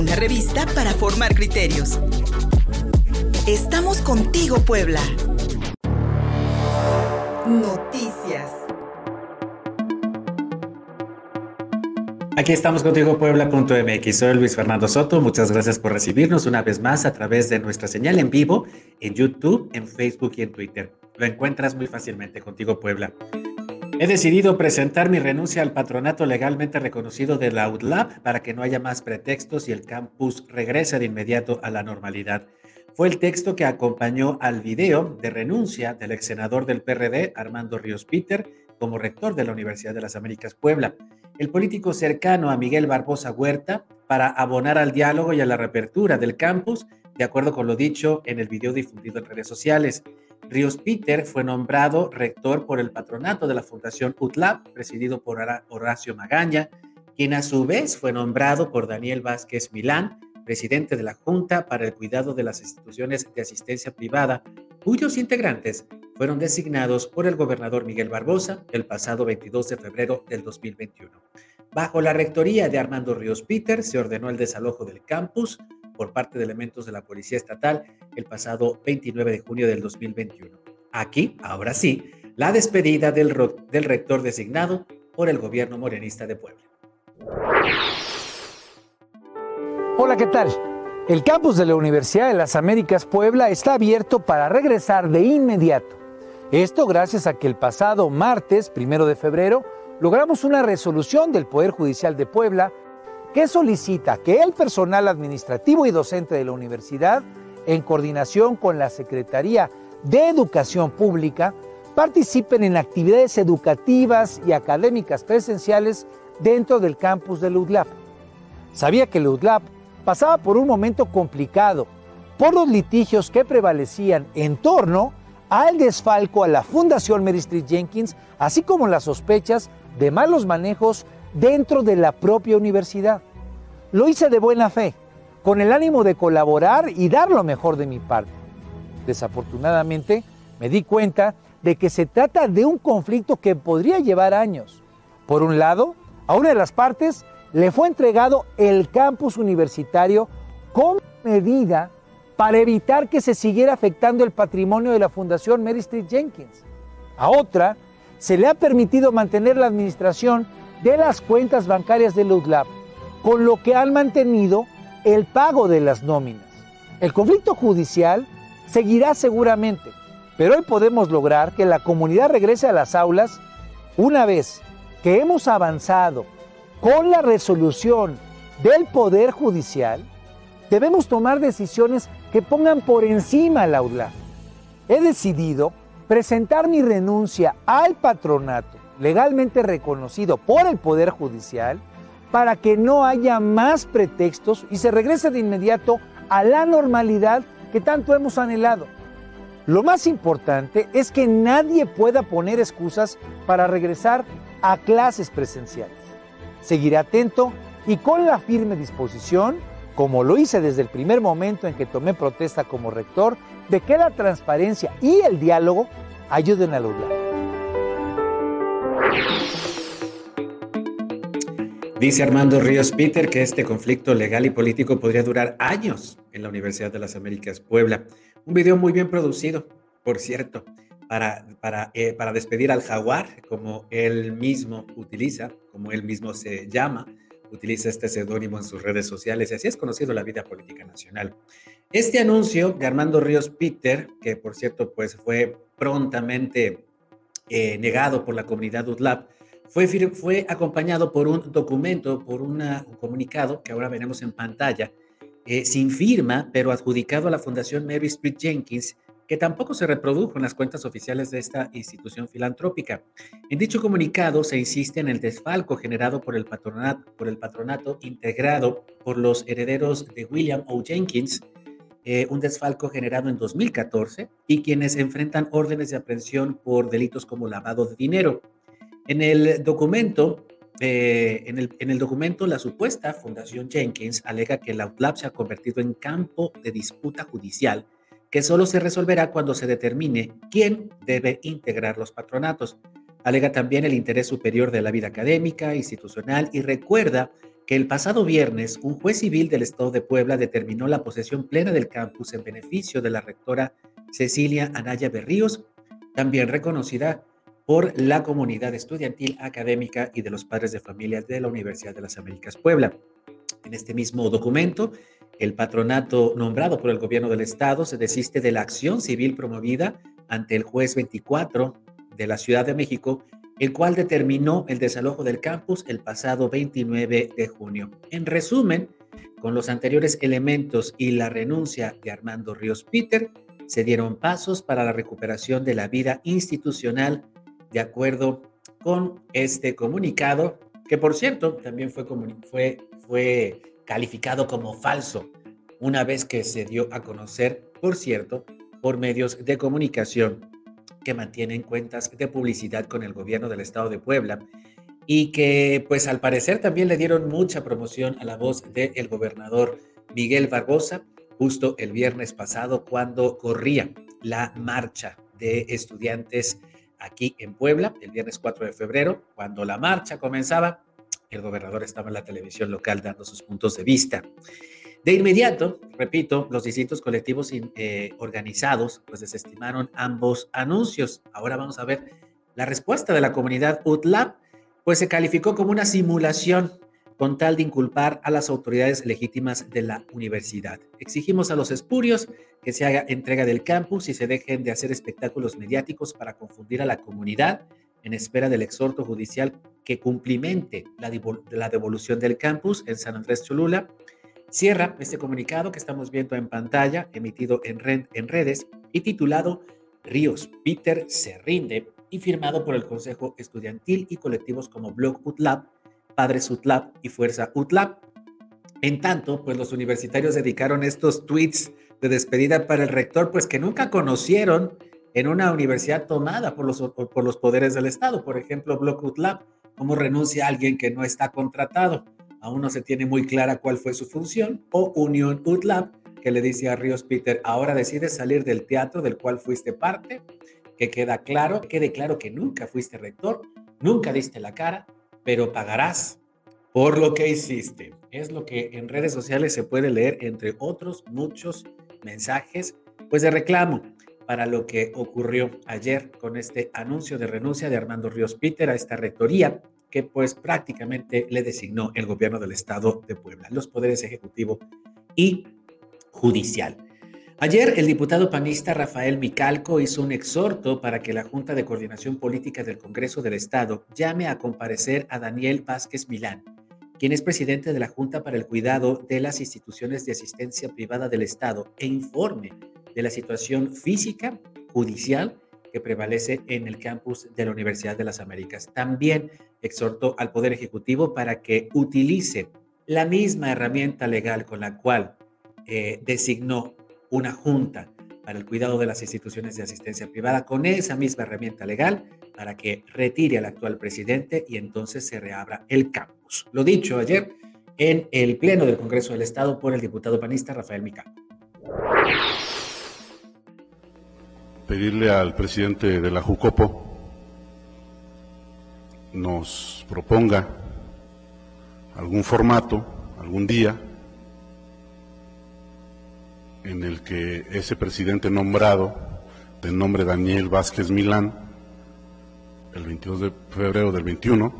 una revista para formar criterios. Estamos contigo, Puebla. Noticias. Aquí estamos contigo, Puebla.mx. Soy Luis Fernando Soto. Muchas gracias por recibirnos una vez más a través de nuestra señal en vivo en YouTube, en Facebook y en Twitter. Lo encuentras muy fácilmente contigo, Puebla. He decidido presentar mi renuncia al patronato legalmente reconocido de la UDLAP para que no haya más pretextos y el campus regrese de inmediato a la normalidad. Fue el texto que acompañó al video de renuncia del ex senador del PRD, Armando Ríos Peter, como rector de la Universidad de las Américas Puebla. El político cercano a Miguel Barbosa Huerta para abonar al diálogo y a la reapertura del campus, de acuerdo con lo dicho en el video difundido en redes sociales. Ríos Peter fue nombrado rector por el patronato de la Fundación UTLAP, presidido por Horacio Magaña, quien a su vez fue nombrado por Daniel Vázquez Milán, presidente de la Junta para el Cuidado de las Instituciones de Asistencia Privada, cuyos integrantes fueron designados por el gobernador Miguel Barbosa el pasado 22 de febrero del 2021. Bajo la rectoría de Armando Ríos Peter se ordenó el desalojo del campus, por parte de elementos de la Policía Estatal el pasado 29 de junio del 2021. Aquí, ahora sí, la despedida del, del rector designado por el gobierno morenista de Puebla. Hola, ¿qué tal? El campus de la Universidad de las Américas Puebla está abierto para regresar de inmediato. Esto gracias a que el pasado martes, primero de febrero, logramos una resolución del Poder Judicial de Puebla que solicita que el personal administrativo y docente de la universidad, en coordinación con la Secretaría de Educación Pública, participen en actividades educativas y académicas presenciales dentro del campus de UDLAP. Sabía que UDLAP pasaba por un momento complicado por los litigios que prevalecían en torno al desfalco a la Fundación Mary Street Jenkins, así como las sospechas de malos manejos dentro de la propia universidad. Lo hice de buena fe, con el ánimo de colaborar y dar lo mejor de mi parte. Desafortunadamente, me di cuenta de que se trata de un conflicto que podría llevar años. Por un lado, a una de las partes le fue entregado el campus universitario como medida para evitar que se siguiera afectando el patrimonio de la Fundación Mary Street Jenkins. A otra, se le ha permitido mantener la administración de las cuentas bancarias de UDLAP, con lo que han mantenido el pago de las nóminas. El conflicto judicial seguirá seguramente, pero hoy podemos lograr que la comunidad regrese a las aulas una vez que hemos avanzado con la resolución del Poder Judicial, debemos tomar decisiones que pongan por encima la UDLAP. He decidido presentar mi renuncia al patronato legalmente reconocido por el Poder Judicial para que no haya más pretextos y se regrese de inmediato a la normalidad que tanto hemos anhelado. Lo más importante es que nadie pueda poner excusas para regresar a clases presenciales. Seguiré atento y con la firme disposición, como lo hice desde el primer momento en que tomé protesta como rector, de que la transparencia y el diálogo ayuden a lograrlo. Dice Armando Ríos Peter que este conflicto legal y político podría durar años en la Universidad de las Américas Puebla. Un video muy bien producido, por cierto, para, para, eh, para despedir al jaguar, como él mismo utiliza, como él mismo se llama, utiliza este seudónimo en sus redes sociales y así es conocido la vida política nacional. Este anuncio de Armando Ríos Peter, que por cierto pues fue prontamente eh, negado por la comunidad UDLAP, fue, acompañado por un documento, por un comunicado que ahora veremos en pantalla, eh, sin firma, pero adjudicado a la Fundación Mary Street Jenkins, que tampoco se reprodujo en las cuentas oficiales de esta institución filantrópica. En dicho comunicado se insiste en el desfalco generado por el patronato integrado por los herederos de William O. Jenkins, eh, un desfalco generado en 2014 y quienes enfrentan órdenes de aprehensión por delitos como lavado de dinero. En el documento, eh, en, el, en, el, documento, la supuesta Fundación Jenkins alega que la UTLAP se ha convertido en campo de disputa judicial que solo se resolverá cuando se determine quién debe integrar los patronatos. Alega también el interés superior de la vida académica, institucional y recuerda que el pasado viernes un juez civil del Estado de Puebla determinó la posesión plena del campus en beneficio de la rectora Cecilia Anaya Berríos, también reconocida por la comunidad estudiantil académica y de los padres de familia de la Universidad de las Américas Puebla. En este mismo documento, el patronato nombrado por el gobierno del estado se desiste de la acción civil promovida ante el juez 24 de la Ciudad de México, el cual determinó el desalojo del campus el pasado 29 de junio. En resumen, con los anteriores elementos y la renuncia de Armando Ríos Peter, se dieron pasos para la recuperación de la vida institucional de acuerdo con este comunicado, que por cierto también fue, fue, fue calificado como falso una vez que se dio a conocer, por cierto, por medios de comunicación que mantienen cuentas de publicidad con el gobierno del estado de Puebla y que pues al parecer también le dieron mucha promoción a la voz del gobernador Miguel Barbosa justo el viernes pasado cuando corría la marcha de estudiantes aquí en Puebla, el viernes 4 de febrero, cuando la marcha comenzaba, el gobernador estaba en la televisión local dando sus puntos de vista. De inmediato, repito, los distintos colectivos eh, organizados pues desestimaron ambos anuncios. Ahora vamos a ver la respuesta de la comunidad UTLAB, pues se calificó como una simulación con tal de inculpar a las autoridades legítimas de la universidad. Exigimos a los espurios que se haga entrega del campus y se dejen de hacer espectáculos mediáticos para confundir a la comunidad en espera del exhorto judicial que cumplimente la, devolución del campus en San Andrés Cholula. Cierra este comunicado que estamos viendo en pantalla, emitido en, redes y titulado Ríos Peter se rinde y firmado por el Consejo Estudiantil y colectivos como Blog UTLAB, Padres UTLAB y Fuerza UTLAB. En tanto, pues los universitarios dedicaron estos tweets de despedida para el rector, pues que nunca conocieron en una universidad tomada por los, por los poderes del Estado. Por ejemplo, Block Lab, cómo renuncia a alguien que no está contratado. Aún no se tiene muy clara cuál fue su función. O Unión UTLAB, que le dice a Ríos Peter, ahora decides salir del teatro del cual fuiste parte, que queda claro, quede claro que nunca fuiste rector, nunca diste la cara, pero pagarás por lo que hiciste. Es lo que en redes sociales se puede leer, entre otros muchos mensajes, pues de reclamo para lo que ocurrió ayer con este anuncio de renuncia de Armando Ríos Peter a esta rectoría que pues prácticamente le designó el gobierno del estado de Puebla, los poderes ejecutivo y judicial. Ayer el diputado panista Rafael Micalco hizo un exhorto para que la Junta de Coordinación Política del Congreso del Estado llame a comparecer a Daniel Vázquez Milán, quien es presidente de la Junta para el Cuidado de las Instituciones de Asistencia Privada del Estado, e informe de la situación física, judicial, que prevalece en el campus de la Universidad de las Américas. También exhortó al Poder Ejecutivo para que utilice la misma herramienta legal con la cual eh, designó una junta para el cuidado de las instituciones de asistencia privada, con esa misma herramienta legal, para que retire al actual presidente y entonces se reabra el campus. Lo dicho ayer en el Pleno del Congreso del Estado por el diputado panista Rafael Mica pedirle al presidente de la Jucopo nos proponga algún formato, algún día, en el que ese presidente nombrado, de nombre Daniel Vázquez Milán, el 22 de febrero del 21,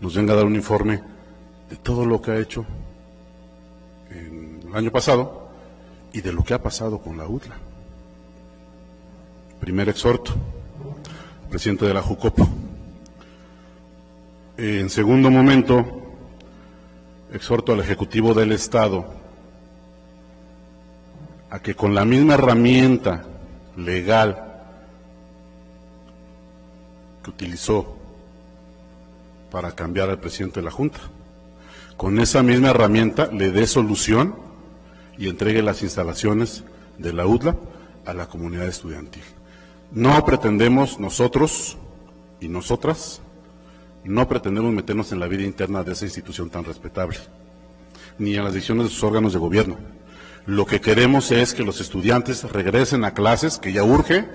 nos venga a dar un informe de todo lo que ha hecho en el año pasado y de lo que ha pasado con la UTLA. Primer exhorto, presidente de la JUCOPO. En segundo momento, exhorto al Ejecutivo del Estado a que con la misma herramienta legal que utilizó para cambiar al presidente de la Junta, con esa misma herramienta le dé solución y entregue las instalaciones de la UDLA a la comunidad estudiantil. No pretendemos nosotros y nosotras, no pretendemos meternos en la vida interna de esa institución tan respetable, ni en las decisiones de sus órganos de gobierno. Lo que queremos es que los estudiantes regresen a clases, que ya urge,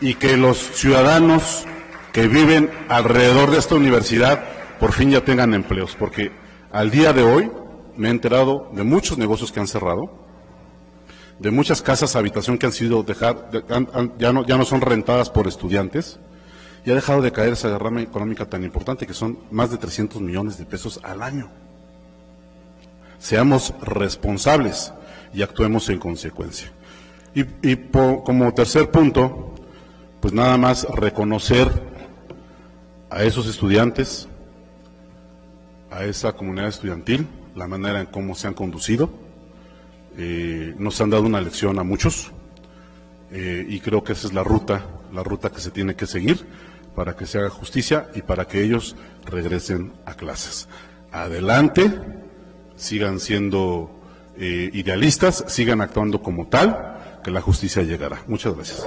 y que los ciudadanos que viven alrededor de esta universidad por fin ya tengan empleos, porque Al día de hoy me he enterado de muchos negocios que han cerrado, de muchas casas habitación que han sido dejar, ya, no, ya no son rentadas por estudiantes, y ha dejado de caer esa derrama económica tan importante que son más de 300 millones de pesos al año. Seamos responsables y actuemos en consecuencia. Y, como tercer punto, pues nada más reconocer a esos estudiantes, a esa comunidad estudiantil, la manera en cómo se han conducido. Eh, nos han dado una lección a muchos eh, y creo que esa es la ruta, la ruta que se tiene que seguir para que se haga justicia y para que ellos regresen a clases. Adelante, sigan siendo eh, idealistas, sigan actuando como tal, que la justicia llegará. Muchas gracias.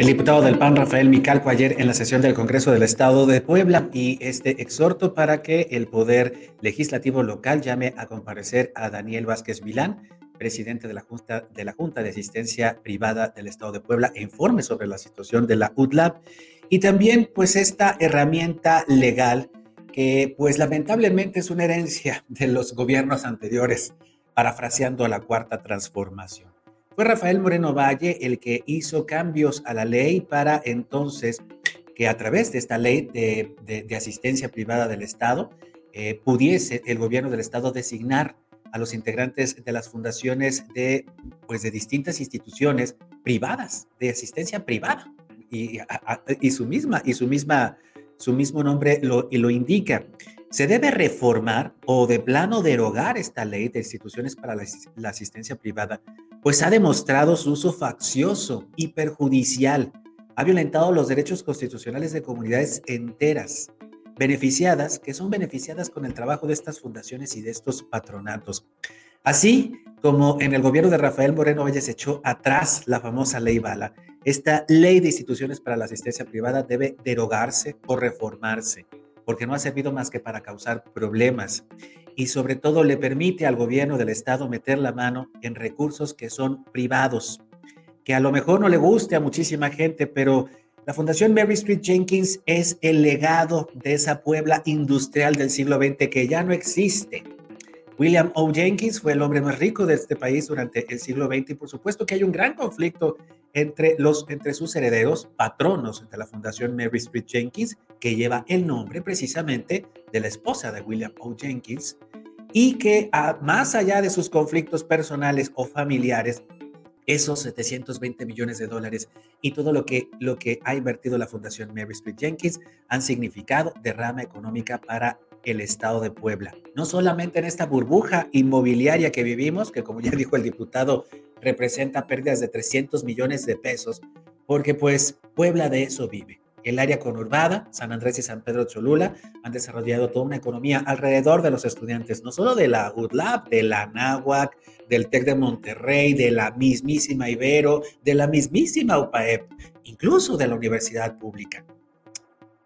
El diputado del PAN, Rafael Micalco, ayer en la sesión del Congreso del Estado de Puebla y este exhorto para que el Poder Legislativo local llame a comparecer a Daniel Vázquez Vilán, presidente de la Junta de, la Junta de Asistencia Privada del Estado de Puebla, informe sobre la situación de la UTLAB y también pues esta herramienta legal que pues lamentablemente es una herencia de los gobiernos anteriores, parafraseando a la cuarta transformación. Fue Rafael Moreno Valle el que hizo cambios a la ley para entonces que a través de esta ley de, asistencia privada del Estado eh, pudiese el gobierno del Estado designar a los integrantes de las fundaciones de, pues, de distintas instituciones privadas, de asistencia privada. Y, y su misma, y su misma, su mismo nombre lo, y lo indica. Se debe reformar o de plano derogar esta ley de instituciones para la asistencia privada pues ha demostrado su uso faccioso y perjudicial. Ha violentado los derechos constitucionales de comunidades enteras, beneficiadas, que son beneficiadas con el trabajo de estas fundaciones y de estos patronatos. Así como en el gobierno de Rafael Moreno Valle echó atrás la famosa ley Bala, esta ley de instituciones para la asistencia privada debe derogarse o reformarse, porque no ha servido más que para causar problemas y sobre todo le permite al gobierno del estado meter la mano en recursos que son privados, que a lo mejor no le guste a muchísima gente, pero la Fundación Mary Street Jenkins es el legado de esa Puebla industrial del siglo XX que ya no existe. William O. Jenkins fue el hombre más rico de este país durante el siglo XX y por supuesto que hay un gran conflicto entre, los, entre sus herederos, patronos de la Fundación Mary Street Jenkins, que lleva el nombre precisamente de la esposa de William O. Jenkins, y que más allá de sus conflictos personales o familiares, esos 720 millones de dólares y todo lo que, lo que ha invertido la Fundación Mary Street Jenkins han significado derrama económica para el estado de Puebla. No solamente en esta burbuja inmobiliaria que vivimos, que como ya dijo el diputado, representa pérdidas de 300 millones de pesos, porque pues Puebla de eso vive. El área conurbada, San Andrés y San Pedro Cholula, han desarrollado toda una economía alrededor de los estudiantes, no solo de la UDLAB, de la NAWAC, del TEC de Monterrey, de la mismísima Ibero, de la mismísima UPAEP, incluso de la universidad pública.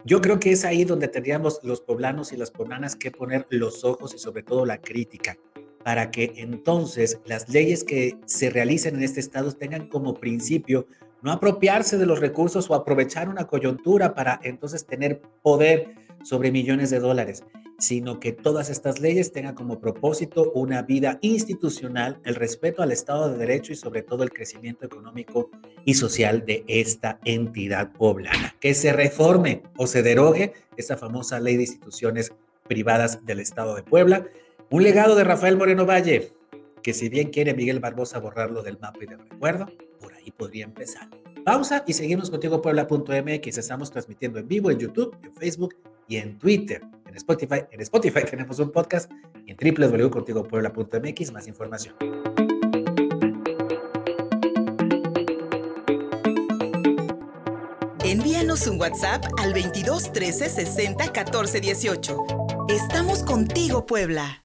Yo creo que es ahí donde tendríamos los poblanos y las poblanas que poner los ojos y sobre todo la crítica, para que entonces las leyes que se realicen en este estado tengan como principio no apropiarse de los recursos o aprovechar una coyuntura para entonces tener poder sobre millones de dólares sino que todas estas leyes tengan como propósito una vida institucional, el respeto al Estado de Derecho y sobre todo el crecimiento económico y social de esta entidad poblana. Que se reforme o se derogue esa famosa ley de instituciones privadas del Estado de Puebla. Un legado de Rafael Moreno Valle, que si bien quiere Miguel Barbosa borrarlo del mapa y del recuerdo, por ahí podría empezar. Pausa y seguimos contigo puebla.mx. Estamos transmitiendo en vivo en YouTube, en Facebook y en Twitter. En Spotify, en Spotify tenemos un podcast y en www.contigopuebla.mx más información. Envíanos un WhatsApp al 22 13 60 14 18. Estamos contigo, Puebla.